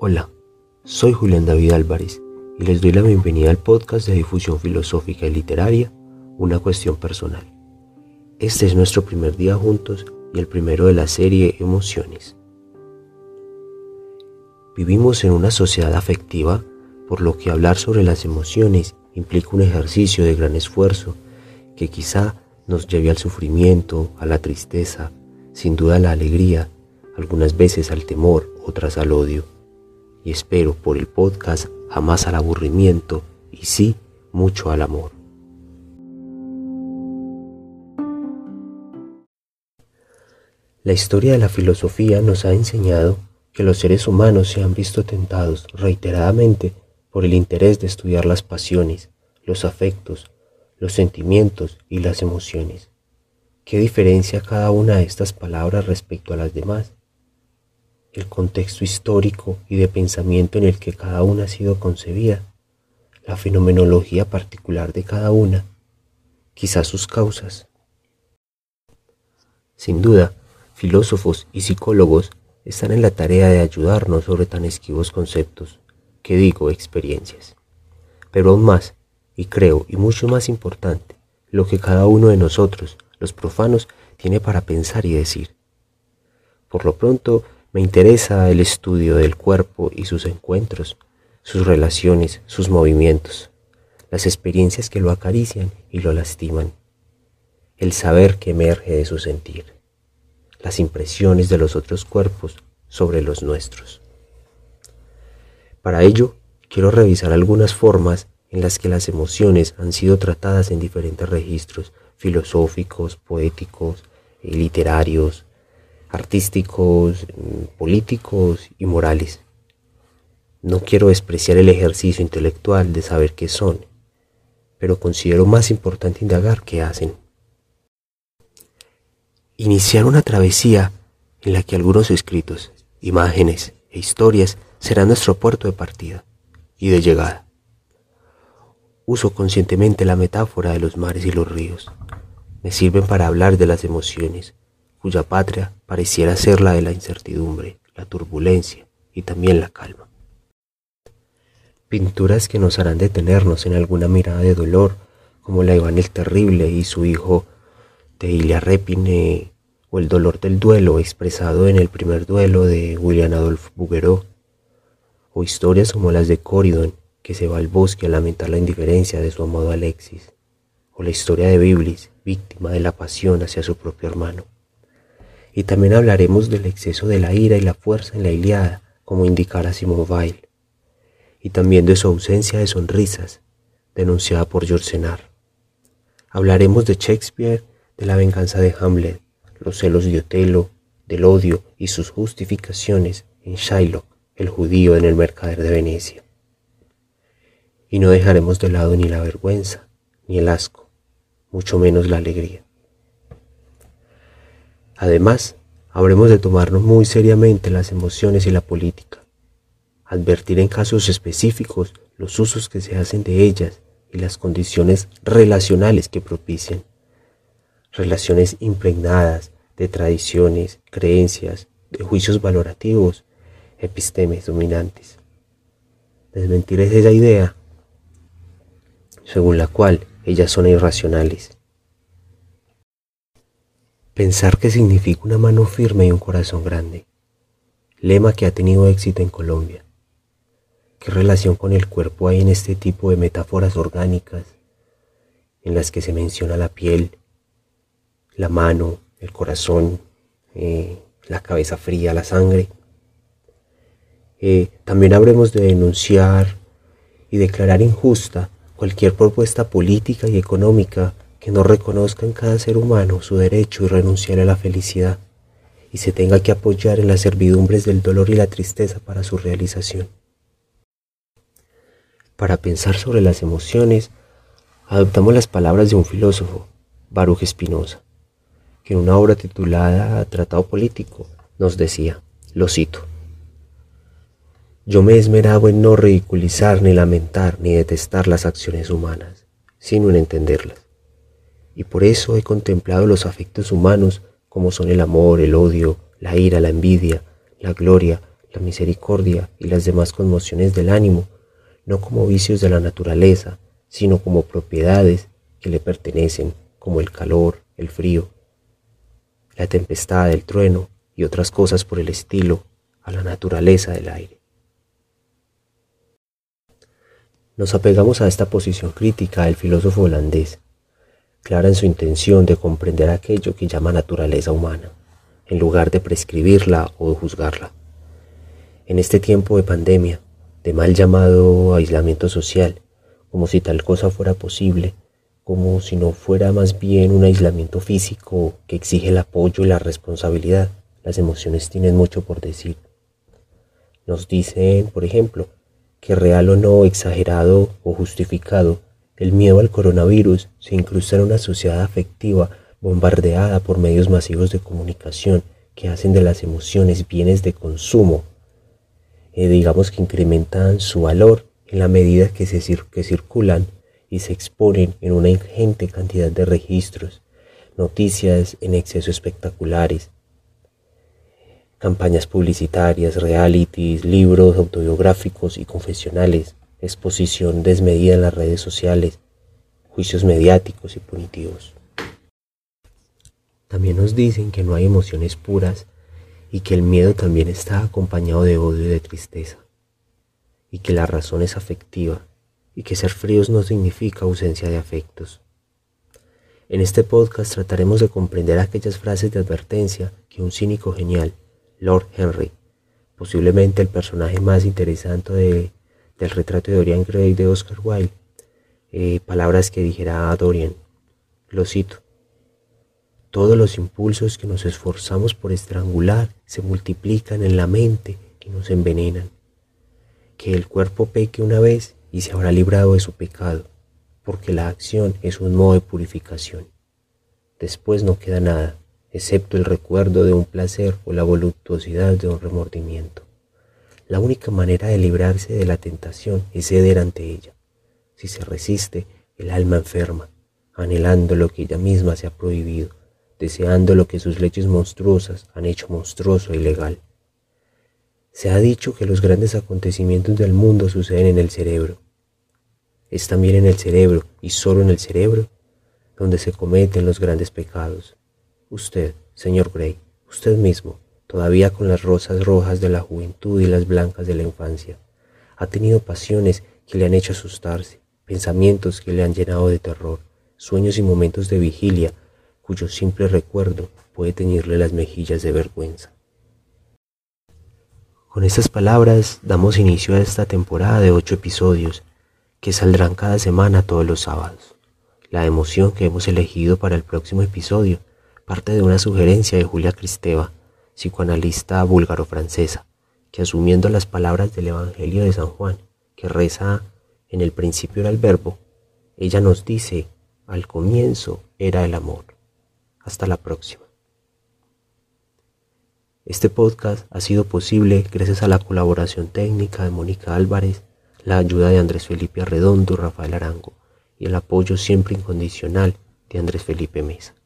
Hola, soy Julián David Álvarez y les doy la bienvenida al podcast de difusión filosófica y literaria, Una cuestión personal. Este es nuestro primer día juntos y el primero de la serie Emociones. Vivimos en una sociedad afectiva, por lo que hablar sobre las emociones implica un ejercicio de gran esfuerzo que quizá nos lleve al sufrimiento, a la tristeza, sin duda a la alegría, algunas veces al temor, otras al odio espero por el podcast jamás al aburrimiento y sí mucho al amor. La historia de la filosofía nos ha enseñado que los seres humanos se han visto tentados reiteradamente por el interés de estudiar las pasiones, los afectos, los sentimientos y las emociones. ¿Qué diferencia cada una de estas palabras respecto a las demás? El contexto histórico y de pensamiento en el que cada una ha sido concebida, la fenomenología particular de cada una, quizás sus causas. Sin duda, filósofos y psicólogos están en la tarea de ayudarnos sobre tan esquivos conceptos, que digo experiencias. Pero aún más, y creo, y mucho más importante, lo que cada uno de nosotros, los profanos, tiene para pensar y decir. Por lo pronto, me interesa el estudio del cuerpo y sus encuentros, sus relaciones, sus movimientos, las experiencias que lo acarician y lo lastiman, el saber que emerge de su sentir, las impresiones de los otros cuerpos sobre los nuestros. Para ello, quiero revisar algunas formas en las que las emociones han sido tratadas en diferentes registros filosóficos, poéticos, literarios, artísticos, políticos y morales. No quiero despreciar el ejercicio intelectual de saber qué son, pero considero más importante indagar qué hacen. Iniciar una travesía en la que algunos escritos, imágenes e historias serán nuestro puerto de partida y de llegada. Uso conscientemente la metáfora de los mares y los ríos. Me sirven para hablar de las emociones, cuya patria pareciera ser la de la incertidumbre, la turbulencia y también la calma. Pinturas que nos harán detenernos en alguna mirada de dolor, como la de Iván el Terrible y su hijo de Ilia Repine, o el dolor del duelo expresado en el primer duelo de William Adolphe Bouguereau, o historias como las de Corydon, que se va al bosque a lamentar la indiferencia de su amado Alexis, o la historia de Biblis, víctima de la pasión hacia su propio hermano. Y también hablaremos del exceso de la ira y la fuerza en la Iliada, como indicara Simone Weil, y también de su ausencia de sonrisas, denunciada por George. Hablaremos de Shakespeare, de la venganza de Hamlet, los celos de Otelo, del odio y sus justificaciones en Shylock, el judío en el mercader de Venecia. Y no dejaremos de lado ni la vergüenza, ni el asco, mucho menos la alegría. Además, habremos de tomarnos muy seriamente las emociones y la política, advertir en casos específicos los usos que se hacen de ellas y las condiciones relacionales que propician, relaciones impregnadas de tradiciones, creencias, de juicios valorativos, epistemes dominantes. Desmentir es esa idea según la cual ellas son irracionales Pensar que significa una mano firme y un corazón grande. Lema que ha tenido éxito en Colombia. ¿Qué relación con el cuerpo hay en este tipo de metáforas orgánicas en las que se menciona la piel, la mano, el corazón, eh, la cabeza fría, la sangre? Eh, también habremos de denunciar y declarar injusta cualquier propuesta política y económica que no reconozca en cada ser humano su derecho y renunciar a la felicidad, y se tenga que apoyar en las servidumbres del dolor y la tristeza para su realización. Para pensar sobre las emociones, adoptamos las palabras de un filósofo, Baruch Spinoza, que en una obra titulada Tratado Político nos decía, lo cito, Yo me he esmerado en no ridiculizar, ni lamentar, ni detestar las acciones humanas, sino en entenderlas y por eso he contemplado los afectos humanos como son el amor, el odio, la ira, la envidia, la gloria, la misericordia y las demás conmociones del ánimo, no como vicios de la naturaleza, sino como propiedades que le pertenecen, como el calor, el frío, la tempestad, el trueno y otras cosas por el estilo, a la naturaleza del aire. Nos apegamos a esta posición crítica del filósofo holandés, clara en su intención de comprender aquello que llama naturaleza humana, en lugar de prescribirla o juzgarla. En este tiempo de pandemia, de mal llamado aislamiento social, como si tal cosa fuera posible, como si no fuera más bien un aislamiento físico que exige el apoyo y la responsabilidad. Las emociones tienen mucho por decir. Nos dicen, por ejemplo, que real o no, exagerado o justificado, el miedo al coronavirus se incrusta en una sociedad afectiva bombardeada por medios masivos de comunicación que hacen de las emociones bienes de consumo, eh, digamos que incrementan su valor en la medida que, se, que circulan y se exponen en una ingente cantidad de registros, noticias en exceso espectaculares, campañas publicitarias, realities, libros autobiográficos y confesionales, exposición desmedida en las redes sociales, juicios mediáticos y punitivos. También nos dicen que no hay emociones puras y que el miedo también está acompañado de odio y de tristeza, y que la razón es afectiva, y que ser fríos no significa ausencia de afectos. En este podcast trataremos de comprender aquellas frases de advertencia que un cínico genial, Lord Henry, posiblemente el personaje más interesante del retrato de Dorian Gray de Oscar Wilde, eh, palabras que dijera Dorian. Lo cito. Todos los impulsos que nos esforzamos por estrangular se multiplican en la mente y nos envenenan. Que el cuerpo peque una vez y se habrá librado de su pecado, porque la acción es un modo de purificación. Después no queda nada, excepto el recuerdo de un placer o la voluptuosidad de un remordimiento. La única manera de librarse de la tentación es ceder ante ella. Si se resiste, el alma enferma, anhelando lo que ella misma se ha prohibido, deseando lo que sus leyes monstruosas han hecho monstruoso e ilegal. Se ha dicho que los grandes acontecimientos del mundo suceden en el cerebro. Es también en el cerebro y solo en el cerebro donde se cometen los grandes pecados. Usted, señor Gray, usted mismo, todavía con las rosas rojas de la juventud y las blancas de la infancia, ha tenido pasiones que le han hecho asustarse, pensamientos que le han llenado de terror, sueños y momentos de vigilia cuyo simple recuerdo puede teñirle las mejillas de vergüenza. Con estas palabras damos inicio a esta temporada de ocho episodios que saldrán cada semana todos los sábados. La emoción que hemos elegido para el próximo episodio parte de una sugerencia de Julia Cristeva, psicoanalista búlgaro-francesa, que asumiendo las palabras del Evangelio de San Juan, que reza en el principio era el verbo, ella nos dice, al comienzo era el amor. Hasta la próxima. Este podcast ha sido posible gracias a la colaboración técnica de Mónica Álvarez, la ayuda de Andrés Felipe Arredondo y Rafael Arango y el apoyo siempre incondicional de Andrés Felipe Mesa.